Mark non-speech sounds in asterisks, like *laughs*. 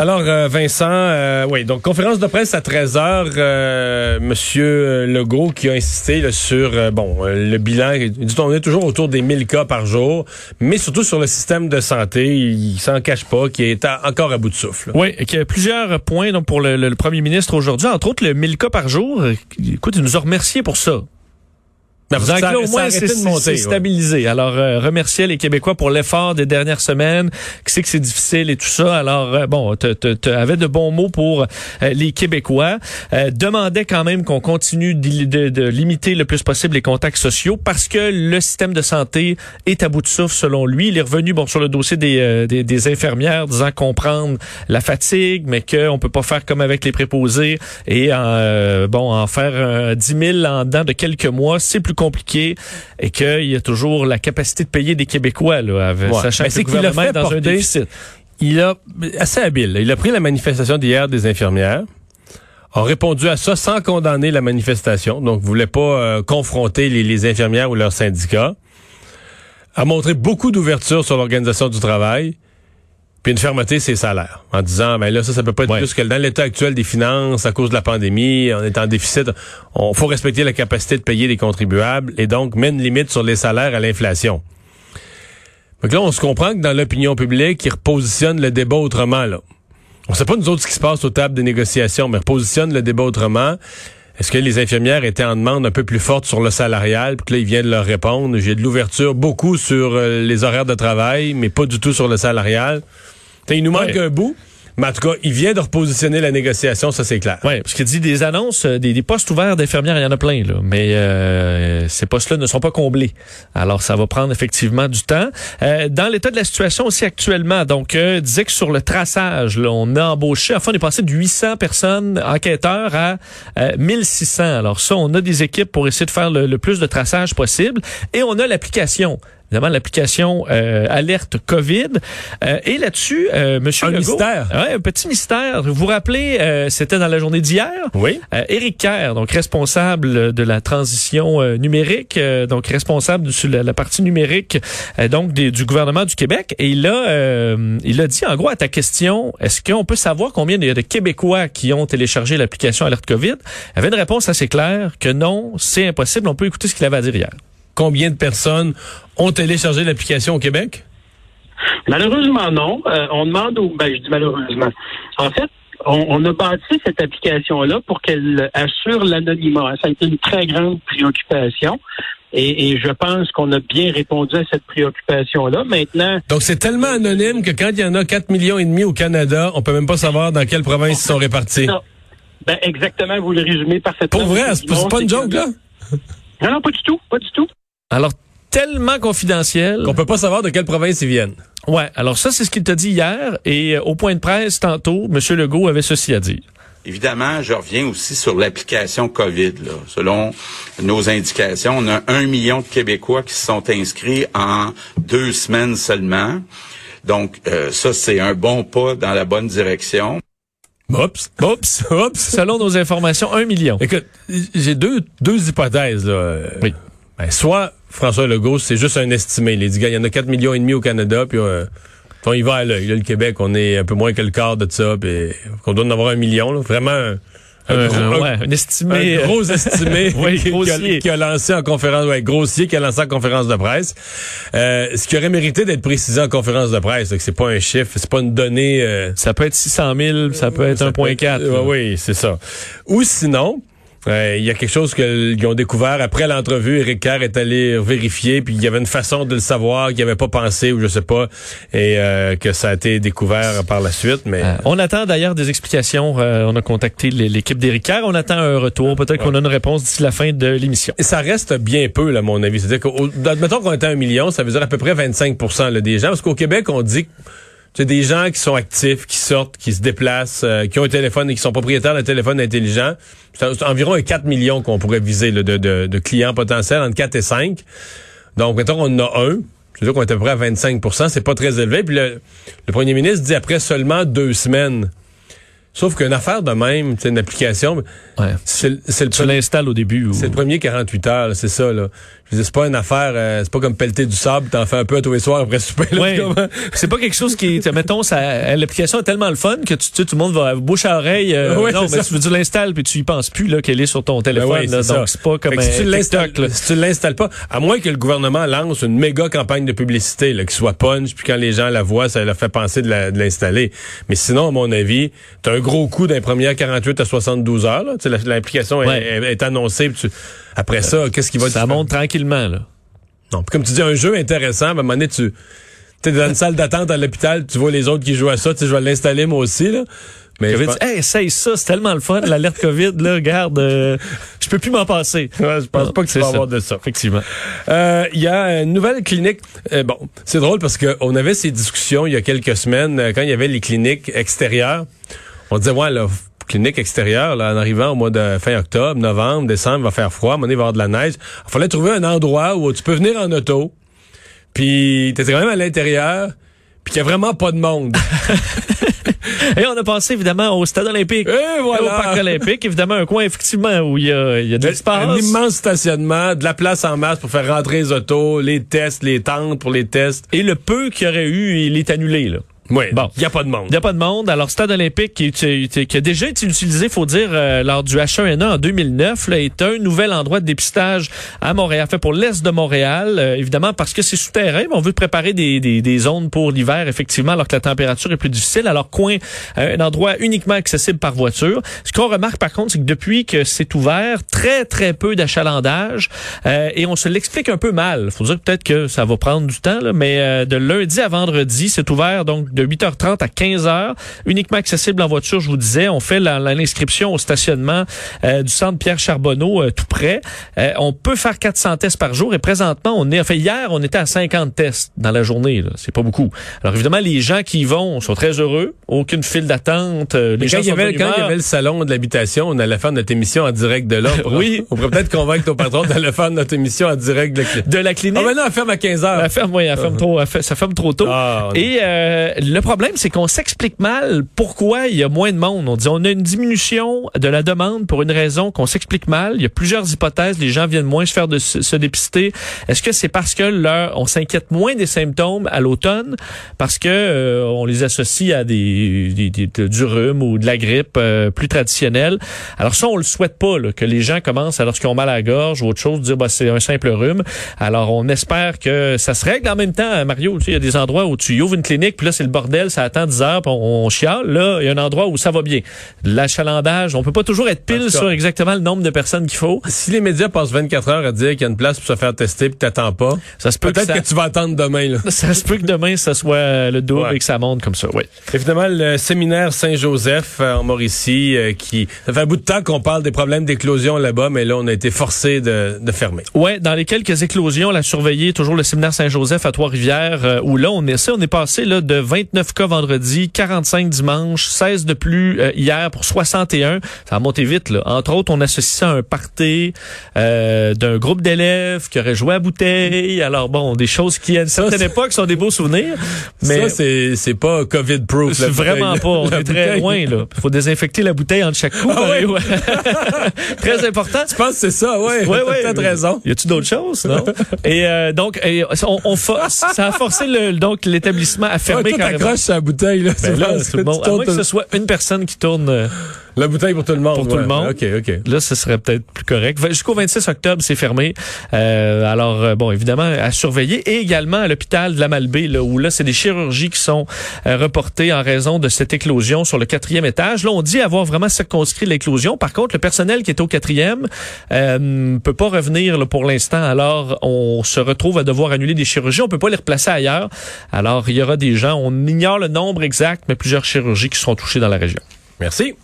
Alors, euh, Vincent, euh, oui, donc conférence de presse à 13h, euh, Monsieur Legault qui a insisté sur euh, bon le bilan. Il dit on est toujours autour des 1000 cas par jour, mais surtout sur le système de santé, il, s'en cache pas, qui est encore à bout de souffle. Oui, et qu'il y a plusieurs points donc pour le, le premier ministre aujourd'hui, entre autres le 1000 cas par jour. Écoute, il nous a remercié pour ça. Ben, vous avez au moins c'est stabilisé. Alors euh, remercier les Québécois pour l'effort des dernières semaines, qui sait que c'est difficile et tout ça? Alors euh, bon, tu avais de bons mots pour euh, les Québécois. demandait quand même qu'on continue de, de, limiter le plus possible les contacts sociaux parce que le système de santé est à bout de souffle selon lui. Il est revenu bon sur le dossier des, des, des infirmières, disant comprendre la fatigue, mais qu'on peut pas faire comme avec les préposés et bon en faire 10 000 en dedans de quelques mois, c'est plus compliqué et qu'il y a toujours la capacité de payer des Québécois, là, sachant que le gouvernement est dans un déficit. Il a, assez habile, il a pris la manifestation d'hier des infirmières, a répondu à ça sans condamner la manifestation, donc voulait pas euh, confronter les, les infirmières ou leurs syndicats, a montré beaucoup d'ouverture sur l'organisation du travail, puis une fermeté, c'est salaires. En disant, ben là, ça, ça peut pas être plus que dans l'état actuel des finances, à cause de la pandémie, on est en déficit, on faut respecter la capacité de payer les contribuables et donc mettre une limite sur les salaires à l'inflation. Donc là, on se comprend que dans l'opinion publique, ils repositionnent le débat autrement, là. On sait pas nous autres ce qui se passe aux tables des négociations, mais repositionnent le débat autrement. Est-ce que les infirmières étaient en demande un peu plus forte sur le salarial, puis que là, ils viennent leur répondre? J'ai de l'ouverture beaucoup sur euh, les horaires de travail, mais pas du tout sur le salarial. il nous manque un bout. Mais en tout cas, il vient de repositionner la négociation, ça c'est clair. Oui, parce qu'il dit des annonces, euh, des, postes ouverts d'infirmières, il y en a plein, là. Mais euh, ces postes-là ne sont pas comblés. Alors, ça va prendre effectivement du temps. Euh, dans l'état de la situation aussi actuellement, donc, euh, disait que sur le traçage, on a embauché, enfin, on est passé de 800 personnes enquêteurs à 1600. Alors ça, on a des équipes pour essayer de faire le plus de traçage possible. Et on a l'application évidemment l'application euh, alerte Covid. Euh, et là-dessus, euh, Monsieur un mystère. Ouais, un petit mystère. Vous vous rappelez, euh, c'était dans la journée d'hier? Oui. Éric Kerr, donc responsable de la transition numérique, donc responsable de la, la partie numérique, donc du gouvernement du Québec. Et il a, il a dit en gros à ta question, est-ce qu'on peut savoir combien il y a de Québécois qui ont téléchargé l'application alerte Covid? Il avait une réponse assez claire que non, c'est impossible. On peut écouter ce qu'il avait à dire hier combien de personnes ont téléchargé l'application au Québec? Malheureusement, non. Euh, on demande au... Ben, je dis malheureusement. En fait, on, a bâti cette application-là pour qu'elle assure l'anonymat. Ça a été une très grande préoccupation. Et, je pense qu'on a bien répondu à cette préoccupation-là. Maintenant. Donc, c'est tellement anonyme que quand il y en a 4 millions et demi au Canada, on peut même pas savoir dans quelle province ils sont répartis. Ben, exactement, vous le résumez parfaitement. Pour vrai, c'est pas une joke, là? Non, non, pas du tout, pas du tout. Alors, tellement confidentiel. Qu'on peut pas savoir de quelle province ils viennent. Ouais. Alors ça, c'est ce qu'il t'a dit hier. Et euh, au point de presse, tantôt, M. Legault avait ceci à dire. Évidemment, je reviens aussi sur l'application COVID. Là. Selon nos indications, on a un million de Québécois qui se sont inscrits en deux semaines seulement. Donc, euh, ça, c'est un bon pas dans la bonne direction. Oups, oups, oups. Selon nos informations, un million. Écoute, j'ai deux, deux hypothèses. Là. Oui. Ben, soit François Legault, c'est juste un estimé. Il dit, il y en a 4 millions et demi au Canada, puis euh, on y va à l'œil. le Québec, on est un peu moins que le quart de ça, puis qu'on doit en avoir un million. Là. Vraiment un, un, gros, ouais, un estimé. Un gros estimé *laughs* oui, qui, a, qui, a, lancé en conférence, ouais, grossier, qui a lancé en conférence de presse. Euh, ce qui aurait mérité d'être précisé en conférence de presse, c'est pas un chiffre, c'est pas une donnée. Euh, ça peut être 600 000, ça peut être 1.4. oui, c'est ça. Ou sinon, il y a quelque chose qu'ils ont découvert après l'entrevue. Eric Kerr est allé vérifier, puis il y avait une façon de le savoir qu'il avait pas pensé ou je sais pas, et euh, que ça a été découvert par la suite. Mais euh, on attend d'ailleurs des explications. Euh, on a contacté l'équipe d'Eric Kerr. On attend un retour. Peut-être qu'on a une réponse d'ici la fin de l'émission. Ça reste bien peu, à mon avis. C'est-à-dire qu'on était un million, ça veut dire à peu près 25% des gens. Parce qu'au Québec, on dit que c'est des gens qui sont actifs, qui sortent, qui se déplacent, euh, qui ont un téléphone et qui sont propriétaires d'un téléphone intelligent. C'est environ 4 millions qu'on pourrait viser de, de, de, clients potentiels, entre 4 et 5. Donc, mettons, on en a un. C'est-à-dire qu'on est à peu près à 25% c'est pas très élevé. Puis le, le premier ministre dit après seulement deux semaines Sauf qu'une affaire de même, c'est une application. Ouais. C'est, le, tu l'installes au début. C'est le premier 48 heures, c'est ça. Là. C'est pas une affaire, euh, c'est pas comme pelleter du sable, t'en fais un peu à tous les soirs après souper. Ouais. C'est pas quelque chose qui, mettons, ça, l'application est tellement le fun que tu, tu sais, tout le monde va bouche à oreille. euh, Ouais, non, mais ça. tu, tu l'installes puis tu y penses plus là qu'elle est sur ton téléphone. Ben oui, là. donc c'est pas comme un si tu TikTok. si tu l'installes pas, à moins que le gouvernement lance une méga campagne de publicité, là, qui soit punch, puis quand les gens la voient, ça leur fait penser de l'installer. Mais sinon, à mon avis, t'as un gros coup d'un premier 48 à 72 heures. L'application est- est, est annoncée. puis tu- après ça, qu'est-ce qui va Ça te- monte tranquillement là. Non, puis comme tu dis, un jeu intéressant, à un moment donné, tu es dans une salle d'attente à l'hôpital, tu vois les autres qui jouent à ça, tu sais, je vais l'installer moi aussi. Là. Mais Covid pense- hey, essaye ça, c'est tellement le fun, l'alerte COVID, là, regarde, euh, je peux plus m'en passer. Ouais, je pense Non, pas que tu vas ça. avoir de ça. Effectivement. Euh, Il y a une nouvelle clinique. euh, bon, c'est drôle parce qu'on avait ces discussions il y a quelques semaines euh, quand il y avait les cliniques extérieures. On disait ouais, la clinique extérieure, là, en arrivant au mois de fin octobre, novembre, décembre, il va faire froid, donné, il va y avoir de la neige. Il fallait trouver un endroit où tu peux venir en auto, puis t'étais quand même à l'intérieur, puis qu'il y a vraiment pas de monde. *laughs* Et on a passé évidemment au stade olympique. Et voilà. Au parc olympique, évidemment, un coin effectivement où il y a, il y a de l'espace. Un immense stationnement, de la place en masse pour faire rentrer les autos, les tests, les tentes pour les tests. Et le peu qu'il y aurait eu, il est annulé, là. Oui, Bon. il y a pas de monde. Il n'y a pas de monde. Alors, Stade olympique qui, a déjà été utilisé, faut dire, euh, lors du H1N1 en 2009, là, est un nouvel endroit de dépistage à Montréal, fait pour l'Est de Montréal, euh, évidemment parce que c'est souterrain, mais on veut préparer des, des, des zones pour l'hiver, effectivement, alors que la température est plus difficile. Alors, coin, euh, un endroit uniquement accessible par voiture. Ce qu'on remarque, par contre, c'est que depuis que c'est ouvert, très, très peu d'achalandage, euh, et on se l'explique un peu mal. faut dire peut-être que ça va prendre du temps, là, mais euh, de lundi à vendredi, c'est ouvert donc de 8h30 à 15h, uniquement accessible en voiture, je vous disais. On fait l'inscription au stationnement euh, du centre Pierre Charbonneau, euh, tout près. Euh, on peut faire 400 tests par jour et présentement, on est, enfin hier, on était à 50 tests dans la journée. C'est pas beaucoup. Alors évidemment, les gens qui y vont sont très heureux. Aucune file d'attente. les gens quand il, y avait, quand il y avait le salon de l'habitation, on allait faire notre émission en direct de là. *laughs* Oui. On pourrait peut-être convaincre ton patron d'aller faire notre émission en direct de la clinique. de la clinique. Ah, mais non, elle ferme à 15 heures. Elle ferme, oui, elle ferme trop, elle fait- ça ferme trop tôt. Ah, Et euh, le problème, c'est qu'on s'explique mal pourquoi il y a moins de monde. On dit on a une diminution de la demande pour une raison qu'on s'explique mal. Il y a plusieurs hypothèses. Les gens viennent moins se faire de, se dépister. Est-ce que c'est parce que leur, on s'inquiète moins des symptômes à l'automne parce que euh, on les associe à des, du rhume ou de la grippe euh, plus traditionnelle? Alors ça, on le souhaite pas que les gens commencent lorsqu'ils ont mal à la gorge ou autre chose dire bah c'est un simple rhume. Alors on espère que ça se règle en même temps. Mario, tu sais, il y a des endroits où tu ouvres une clinique puis là c'est le bordel, ça attend 10 heures, puis on, on chiale. Là, il y a un endroit où ça va bien. L'achalandage, on peut pas toujours être pile sur exactement le nombre de personnes qu'il faut. Si les médias passent 24 heures à dire qu'il y a une place pour se faire tester puis t'attends pas, Ça se peut que peut-être ça, que tu vas attendre demain. Là. *laughs* ça se peut que demain ça soit le double Ouais. et que ça monte comme ça. Oui. Et finalement, le séminaire Saint-Joseph euh, en Mauricie, euh, qui ça fait un bout de temps qu'on parle des problèmes d'éclosion là-bas, mais là, on a été forcé de, de fermer. Ouais, dans les quelques éclosions, la surveillée, toujours le séminaire Saint-Joseph à Trois-Rivières, euh, où là, on est on est passé là, de 29 cas vendredi, 45 dimanche, 16 de plus euh, hier pour 61. Ça a monté vite, là. Entre autres, on associe ça à un party euh, d'un groupe d'élèves qui aurait joué à bouteille. Alors bon, des choses qui, à une certaine époque, sont des beaux souvenirs. Mais ça, c'est, c'est pas COVID-proof. c'est vraiment pas. On est très loin, là. Il faut désinfecter la bouteille entre chaque coup. Ah ouais? *laughs* Très important. Je pense que c'est ça, ouais. Ouais, T'as ouais. raison. Y a-tu d'autres choses, non? et euh, donc, et on, on ça a forcé le, donc l'établissement à Ouais, fermer toi, carrément. T'accroches la bouteille, là. Ben là, tout le monde, à moins que ce soit une personne qui tourne, euh, La bouteille pour tout le monde. Pour tout le monde. OK, OK. là, ce serait peut-être plus correct. Jusqu'au 26 octobre, c'est fermé. Euh, alors, euh, bon, évidemment, à surveiller. Et également à l'hôpital de la Malbaie, là, où là, c'est des chirurgies qui sont euh, reportées en raison de cette éclosion sur le quatrième étage. Là, on dit avoir vraiment circonscrit l'éclosion. Par contre, le personnel qui est au quatrième euh, peut pas revenir là, pour l'instant. Alors, on se retrouve à devoir annuler des chirurgies. On peut pas les replacer ailleurs. Alors, il y aura des gens, on ignore le nombre exact, mais plusieurs chirurgies qui seront touchées dans la région. Merci.